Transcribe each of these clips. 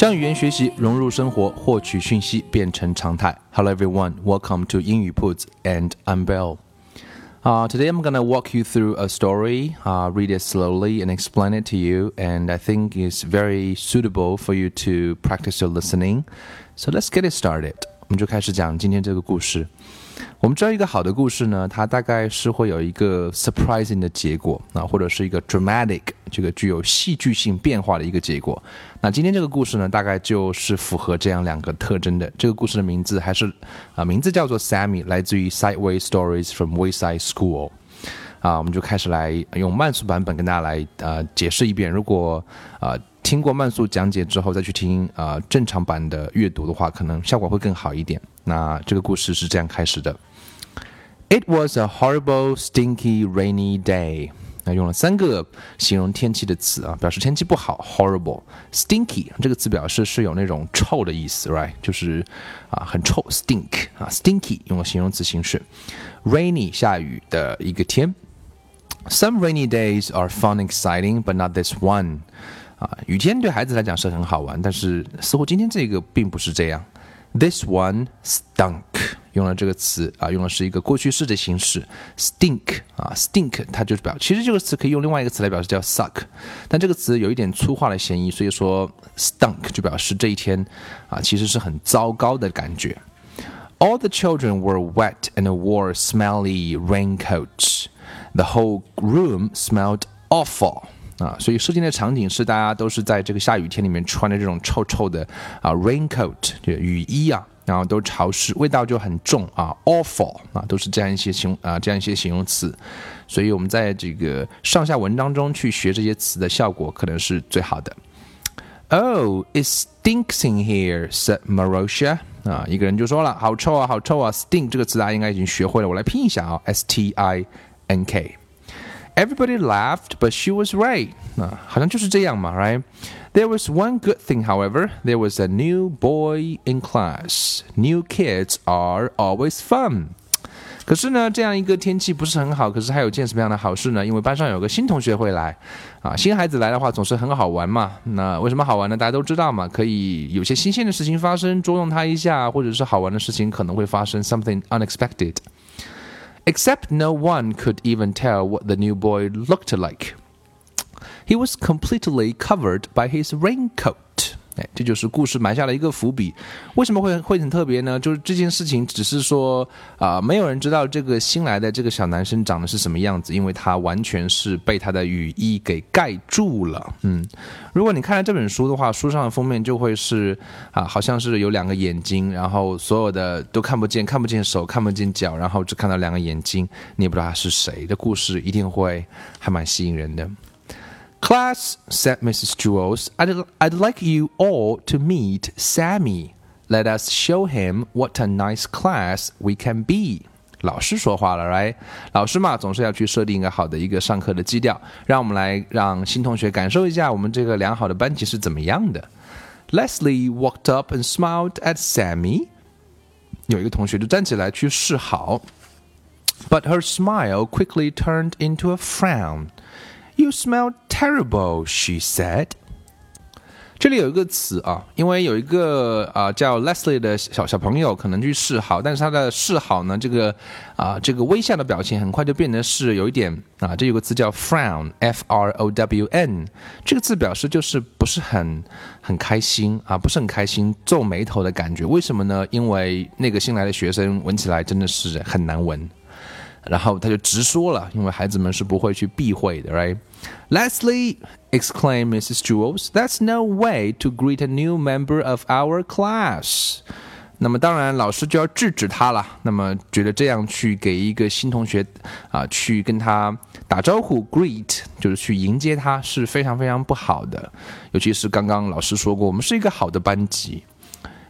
将语言学习融入生活，获取讯息变成常态。Hello everyone, welcome to 英语 Puts and I'm Bill. Uh, today I'm gonna walk you through a story, uh, read it slowly and explain it to you, and I think it's very suitable for you to practice your listening. So let's get it started. 我们就开始讲今天这个故事。 我们知道一个好的故事呢，它大概是会有一个 surprising 的结果啊，或者是一个 dramatic 这个具有戏剧性变化的一个结果。那今天这个故事呢，大概就是符合这样两个特征的。这个故事的名字还是啊，名字叫做 Sammy，来自于 Sideways Stories from Wayside School。啊，我们就开始来用慢速版本跟大家来呃解释一遍。如果啊听过慢速讲解之后再去听啊正常版的阅读的话，可能效果会更好一点。那这个故事是这样开始的。It was a horrible, stinky, rainy day。那用了三个形容天气的词啊，表示天气不好。Horrible, stinky 这个词表示是有那种臭的意思，right？就是啊很臭，stink 啊，stinky 用了形容词形式。Rainy 下雨的一个天。Some rainy days are fun, exciting, but not this one。 啊，雨天对孩子来讲是很好玩，但是似乎今天这个并不是这样。This one stunk，用了这个词啊，用的是一个过去式的形式，stink 啊，stink 它就是表，其实这个词可以用另外一个词来表示叫 suck，但这个词有一点粗化的嫌疑，所以说 stunk 就表示这一天啊，其实是很糟糕的感觉。All the children were wet and wore smelly raincoats. The whole room smelled awful. 啊，所以设定的场景是大家都是在这个下雨天里面穿的这种臭臭的啊 raincoat 就雨衣啊，然后都潮湿，味道就很重啊 awful 啊，都是这样一些形啊这样一些形容词，所以我们在这个上下文当中去学这些词的效果可能是最好的。Oh, it stinks in here," said Marosha. 啊，一个人就说了，好臭啊，好臭啊！stink 这个词大家应该已经学会了，我来拼一下啊，s t i n k。Everybody laughed, but she was right. 啊，好像就是这样嘛，right? There was one good thing, however. There was a new boy in class. New kids are always fun. 可是呢，这样一个天气不是很好。可是还有件什么样的好事呢？因为班上有个新同学会来，啊，新孩子来的话总是很好玩嘛。那为什么好玩呢？大家都知道嘛，可以有些新鲜的事情发生，捉弄他一下，或者是好玩的事情可能会发生，something unexpected。 Except no one could even tell what the new boy looked like. He was completely covered by his raincoat. 哎，这就是故事埋下了一个伏笔。为什么会会很特别呢？就是这件事情只是说啊，没有人知道这个新来的这个小男生长得是什么样子，因为他完全是被他的雨衣给盖住了。嗯，如果你看了这本书的话，书上的封面就会是啊，好像是有两个眼睛，然后所有的都看不见，看不见手，看不见脚，然后只看到两个眼睛，你也不知道他是谁。的故事一定会还蛮吸引人的。Class, said Mrs. Jewls, I'd, I'd like you all to meet Sammy. Let us show him what a nice class we can be. 老师说话了，right？老师嘛，总是要去设定一个好的一个上课的基调，让我们来让新同学感受一下我们这个良好的班级是怎么样的。Leslie walked up and smiled at Sammy。有一个同学就站起来去示好，but her smile quickly turned into a frown. You smell terrible," she said. 这里有一个词啊，因为有一个啊叫 Leslie 的小小朋友可能去示好，但是他的示好呢，这个啊这个微笑的表情很快就变得是有一点啊，这有个词叫 frown，f r o w n，这个字表示就是不是很很开心啊，不是很开心，皱眉头的感觉。为什么呢？因为那个新来的学生闻起来真的是很难闻。然后他就直说了，因为孩子们是不会去避讳的，right？Leslie exclaimed Mrs. Jules, "That's no way to greet a new member of our class." 那么当然，老师就要制止他了。那么觉得这样去给一个新同学啊，去跟他打招呼，greet 就是去迎接他，是非常非常不好的。尤其是刚刚老师说过，我们是一个好的班级。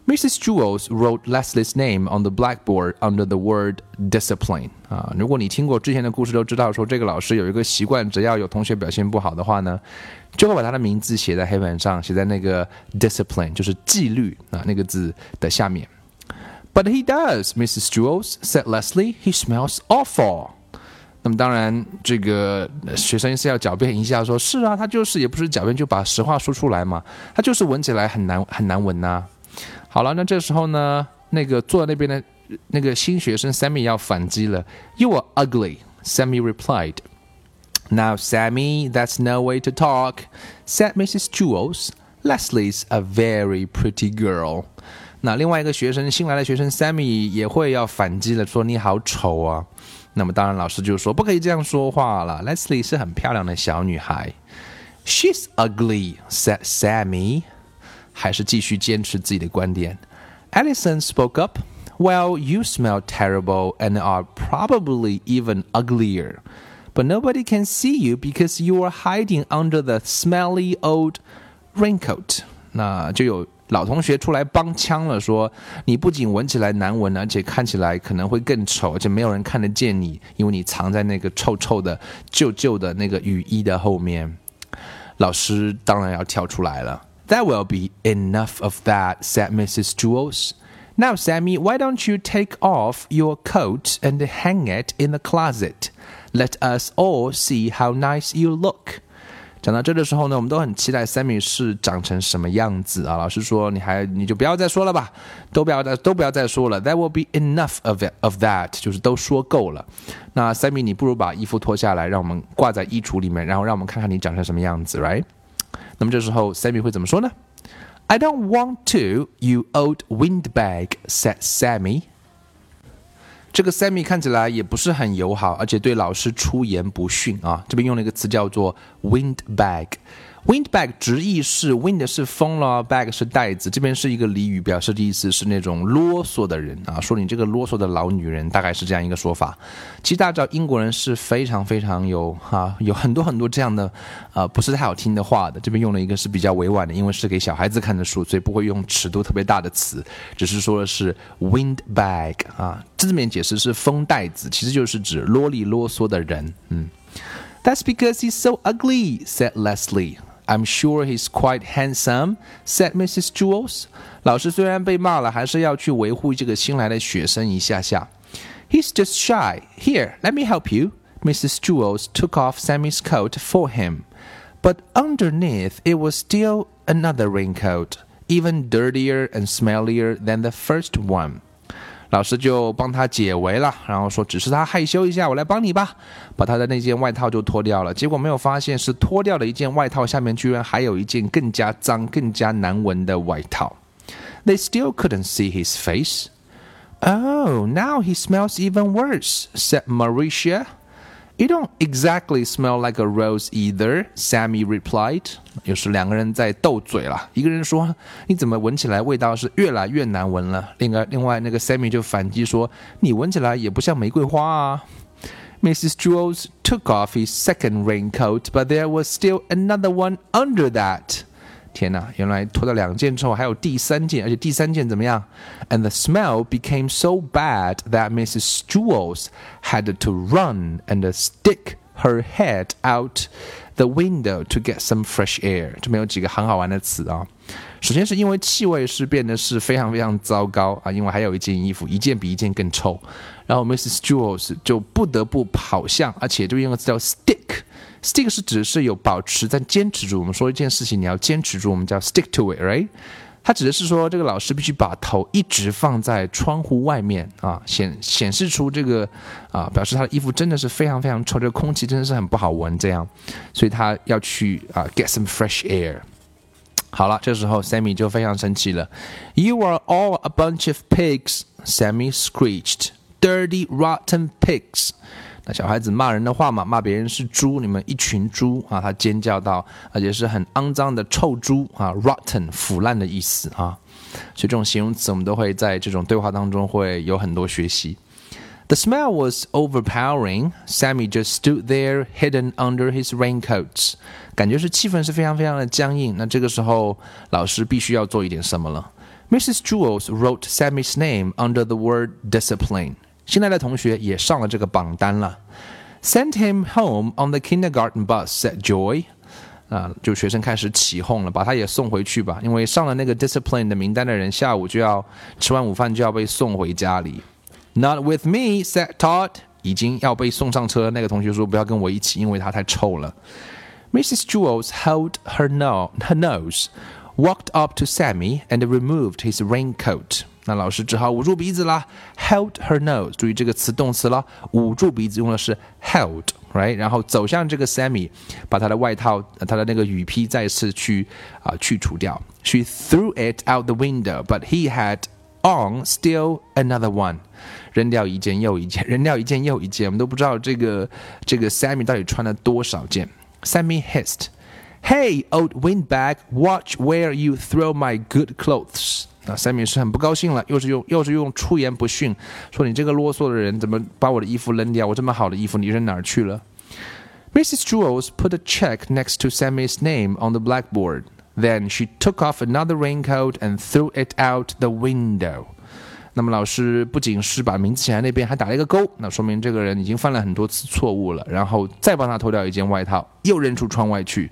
Mrs. Jules wrote Leslie's name on the blackboard under the word discipline 啊，如果你听过之前的故事，都知道说这个老师有一个习惯，只要有同学表现不好的话呢，就会把他的名字写在黑板上，写在那个 discipline 就是纪律啊那个字的下面。But he does, Mrs. Jules said Leslie. He smells awful. 那么当然，这个学生是要狡辩一下，说是啊，他就是也不是狡辩，就把实话说出来嘛，他就是闻起来很难很难闻呐。好了，那这时候呢，那个坐在那边的那个新学生 Sammy 要反击了。You are ugly, Sammy replied. Now, Sammy, that's no way to talk, said Mrs. Jules. Leslie's a very pretty girl. 那另外一个学生，新来的学生 Sammy 也会要反击了，说你好丑啊。那么当然，老师就说不可以这样说话了。Leslie 是很漂亮的小女孩。She's ugly, said Sammy. 还是继续坚持自己的观点。Allison spoke up. Well, you smell terrible and are probably even uglier. But nobody can see you because you are hiding under the smelly old raincoat. 那就有老同学出来帮腔了，说你不仅闻起来难闻，而且看起来可能会更丑，而且没有人看得见你，因为你藏在那个臭臭的、旧旧的那个雨衣的后面。老师当然要跳出来了。 that will be enough of that, said Mrs. Jewls. Now, Sammy, why don't you take off your coat and hang it in the closet? Let us all see how nice you look. 讲到这的时候呢，我们都很期待 Sammy 是长成什么样子啊！老师说，你还你就不要再说了吧，都不要再都不要再说了。That will be enough of it, of that，就是都说够了。那 Sammy，你不如把衣服脱下来，让我们挂在衣橱里面，然后让我们看看你长成什么样子，right？那么这时候，Sammy 会怎么说呢？I don't want to, you old windbag," said Sammy. 这个 Sammy 看起来也不是很友好，而且对老师出言不逊啊。这边用了一个词叫做 windbag。 Windbag 直译是 wind 是风了，bag 是袋子。这边是一个俚语，表示的意思是那种啰嗦的人啊，说你这个啰嗦的老女人，大概是这样一个说法。其实大家知道，英国人是非常非常有哈，有很多很多这样的呃不是太好听的话的。这边用了一个是比较委婉的，因为是给小孩子看的书，所以不会用尺度特别大的词，只是说的是 windbag 啊。字面解释是风袋子，其实就是指啰里啰嗦的人。嗯，That's because he's so ugly," said Leslie. I'm sure he's quite handsome," said Mrs. Jewls. 老师虽然被骂了，还是要去维护这个新来的学生一下下。He's just shy. Here, let me help you. Mrs. Jewls took off Sammy's coat for him, but underneath it was still another raincoat, even dirtier and smellier than the first one. 老师就帮他解围了，然后说：“只是他害羞一下，我来帮你吧。”把他的那件外套就脱掉了，结果没有发现是脱掉了一件外套下面居然还有一件更加脏、更加难闻的外套。They still couldn't see his face. Oh, now he smells even worse," said Marisha. You don't exactly smell like a rose either," Sammy replied. Sammy 就反击说：“你闻起来也不像玫瑰花啊。” Mrs. Jewls took off his second raincoat, but there was still another one under that. 天哪，原来脱掉两件之后还有第三件，而且第三件怎么样？And the smell became so bad that Mrs. Jules had to run and stick her head out the window to get some fresh air。这边有几个很好玩的词啊。首先是因为气味是变得是非常非常糟糕啊，因为还有一件衣服，一件比一件更臭。然后 Mrs. Jules 就不得不跑向，而且就用个词叫 stick。Stick 是指是有保持在坚持住。我们说一件事情，你要坚持住，我们叫 stick to it，right？它指的是说，这个老师必须把头一直放在窗户外面啊，显显示出这个啊，表示他的衣服真的是非常非常臭，这个空气真的是很不好闻，这样，所以他要去啊，get some fresh air。好了，这时候 Sammy 就非常生气了。You are all a bunch of pigs, Sammy screeched. dirty rotten pigs。那小孩子骂人的话嘛，骂别人是猪，你们一群猪啊！他尖叫道，而且是很肮脏的臭猪啊，rotten 腐烂的意思啊。所以这种形容词我们都会在这种对话当中会有很多学习。The smell was overpowering. Sammy just stood there, hidden under his raincoats. 感觉是气氛是非常非常的僵硬。那这个时候，老师必须要做一点什么了。Mrs. Jewls wrote Sammy's name under the word discipline. 新来的同学也上了这个榜单了。Send him home on the kindergarten bus," said Joy. 啊、呃，就学生开始起哄了，把他也送回去吧，因为上了那个 discipline 的名单的人，下午就要吃完午饭就要被送回家里。Not with me," said Todd. 已经要被送上车，那个同学说不要跟我一起，因为他太臭了。Mrs. Jewls held her, no her nose, walked up to Sammy and removed his raincoat. 那老师只好捂住鼻子啦，held her nose。注意这个词动词了，捂住鼻子用的是 held，right？然后走向这个 Sammy，把他的外套、他的那个雨披再次去啊去除掉。She threw it out the window, but he had on still another one。扔掉一件又一件，扔掉一件又一件，我们都不知道这个这个 Sammy 到底穿了多少件。Sammy hissed, "Hey, old windbag, watch where you throw my good clothes." 啊，Sammy 是很不高兴了，又是用又是用出言不逊，说你这个啰嗦的人，怎么把我的衣服扔掉？我这么好的衣服，你扔哪儿去了？Mrs. Jules put a check next to Sammy's name on the blackboard. Then she took off another raincoat and threw it out the window. 那么老师不仅是把名字写在那边，还打了一个勾，那说明这个人已经犯了很多次错误了。然后再帮他脱掉一件外套，又扔出窗外去。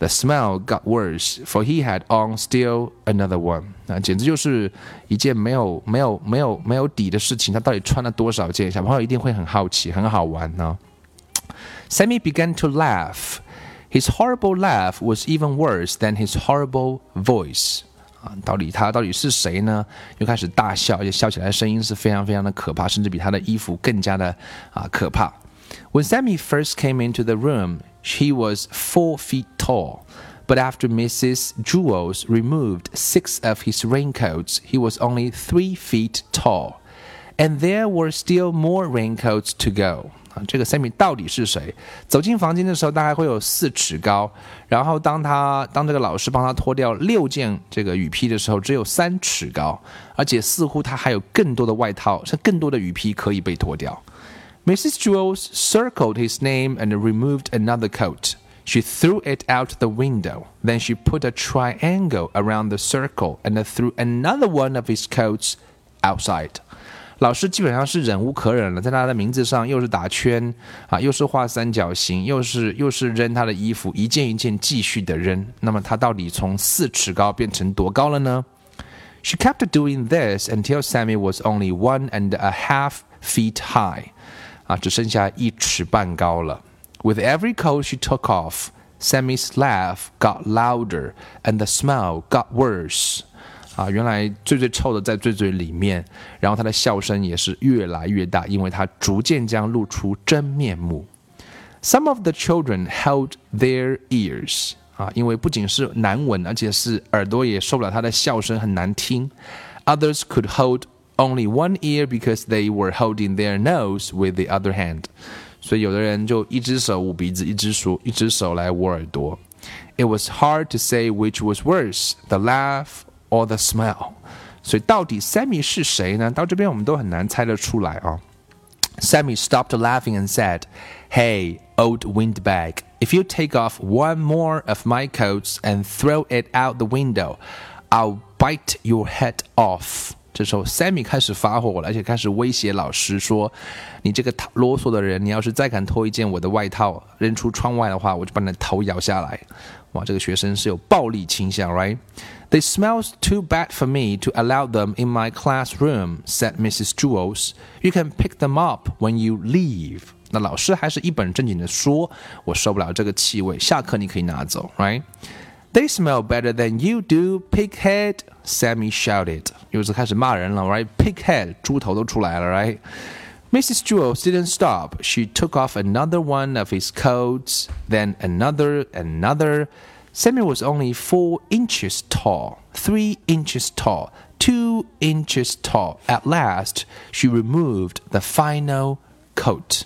The smell got worse, for he had on still another one. 啊，简直就是一件没有没有没有没有底的事情。他到底穿了多少件？小朋友一定会很好奇，很好玩呢。Sammy began to laugh. His horrible laugh was even worse than his horrible voice. 啊，到底他到底是谁呢？又开始大笑，而且笑起来声音是非常非常的可怕，甚至比他的衣服更加的啊可怕。When Sammy first came into the room, she was four feet tall. but after Mrs. Jewls removed six of his raincoats, he was only three feet tall. And there were still more raincoats to go. 啊，这个 Sammy 到底是谁？走进房间的时候，大概会有四尺高。然后当他当这个老师帮他脱掉六件这个雨披的时候，只有三尺高，而且似乎他还有更多的外套，是更多的雨披可以被脱掉。Mrs. Jewls circled his name and removed another coat. She threw it out the window. Then she put a triangle around the circle and threw another one of his coats outside. 老师基本上是忍无可忍了，在他的名字上又是打圈啊，又是画三角形，又是又是扔他的衣服，一件一件继续的扔。那么他到底从四尺高变成多高了呢？She kept doing this until Sammy was only one and a half feet high. 啊，只剩下一尺半高了。 With every coat she took off, Sammy's laugh got louder and the smell got worse. 啊，原来最最臭的在最最里面，然后他的笑声也是越来越大，因为他逐渐将露出真面目。Some of the children held their ears. 啊，因为不仅是难闻，而且是耳朵也受不了他的笑声很难听。Others could hold only one ear because they were holding their nose with the other hand. 所以有的人就一只手捂鼻子，一只手一只手来捂耳朵。It was hard to say which was worse, the laugh or the smell. 所以到底 Sammy 是谁呢？到这边我们都很难猜得出来啊。Sammy stopped laughing and said, Hey, old windbag, if you take off one more of my coats and throw it out the window, I'll bite your head off. 这时候，Sammy 开始发火了，而且开始威胁老师说：“你这个啰嗦的人，你要是再敢脱一件我的外套扔出窗外的话，我就把你的头摇下来。”哇，这个学生是有暴力倾向，right？They smells too bad for me to allow them in my classroom," said Mrs. Jewls. "You can pick them up when you leave." 那老师还是一本正经的说：“我受不了这个气味，下课你可以拿走。” They smell better than you do, pighead. Sammy shouted. 又是开始骂人了，right? Pighead，猪头都出来了，right? Mrs. Jewels didn't stop. She took off another one of his coats, then another, another. Sammy was only four inches tall, three inches tall, two inches tall. At last, she removed the final coat.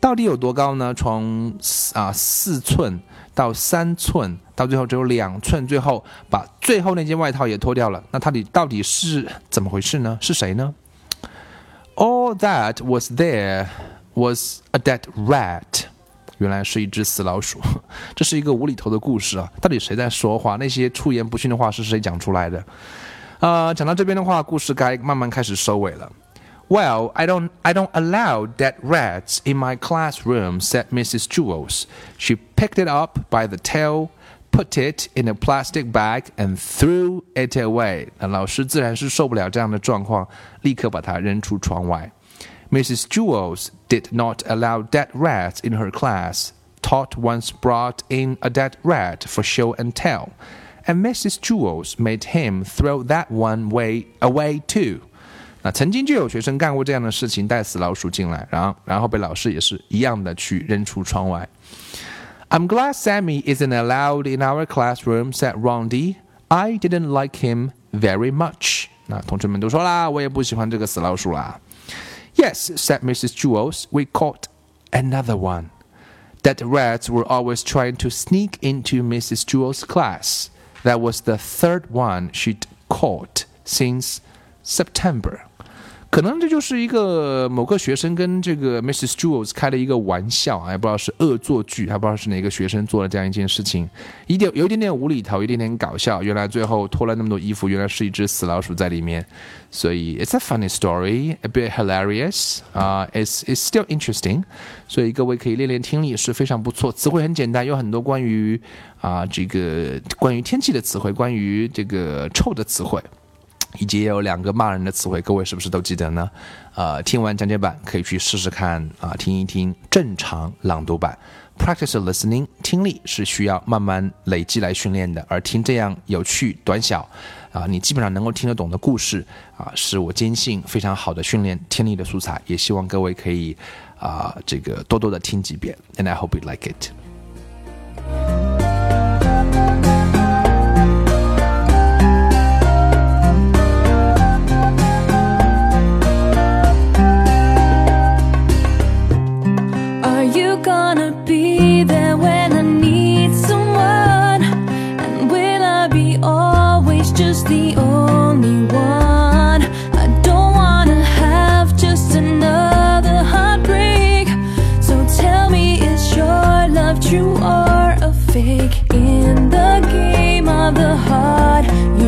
到底有多高呢？从啊四寸 到三寸，到最后只有两寸，最后把最后那件外套也脱掉了。那到底到底是怎么回事呢？是谁呢？All that was there was a dead rat。原来是一只死老鼠。这是一个无厘头的故事啊！到底谁在说话？那些出言不逊的话是谁讲出来的？呃，讲到这边的话，故事该慢慢开始收尾了。Well, I don't, I don't allow dead rats in my classroom, said Mrs. Jewls. She picked it up by the tail, put it in a plastic bag, and threw it away. 老师自然是受不了这样的状况，立刻把它扔出窗外。Mrs. Jewls did not allow dead rats in her class. Todd once brought in a dead rat for show and tell, and Mrs. Jewls made him throw that one way away too. 那曾经就有学生干过这样的事情，带死老鼠进来，然后然后被老师也是一样的去扔出窗外。I'm glad Sammy isn't allowed in our classroom," said Rondi. "I didn't like him very much." 那同学们都说啦，我也不喜欢这个死老鼠啦。Yes, said Mrs. Jewls. "We caught another one." That rats were always trying to sneak into Mrs. Jewls' class. That was the third one she'd caught since September. 可能这就是一个某个学生跟这个 Mrs. Jules 开了一个玩笑，也不知道是恶作剧，还不知道是哪个学生做了这样一件事情，一点有一点点无厘头，一点点搞笑。原来最后脱了那么多衣服，原来是一只死老鼠在里面。所以 it's a funny story, a bit hilarious 啊、it's it's still interesting。所以各位可以练练听力是非常不错，词汇很简单，有很多关于啊、这个关于天气的词汇，关于这个臭的词汇。以及也有两个骂人的词汇，各位是不是都记得呢？呃，听完讲解版可以去试试看啊，听一听正常朗读版。Practice listening，听力是需要慢慢累积来训练的，而听这样有趣、短小啊，你基本上能够听得懂的故事啊，是我坚信非常好的训练听力的素材。也希望各位可以啊，这个多多的听几遍。And I hope you like it. heart.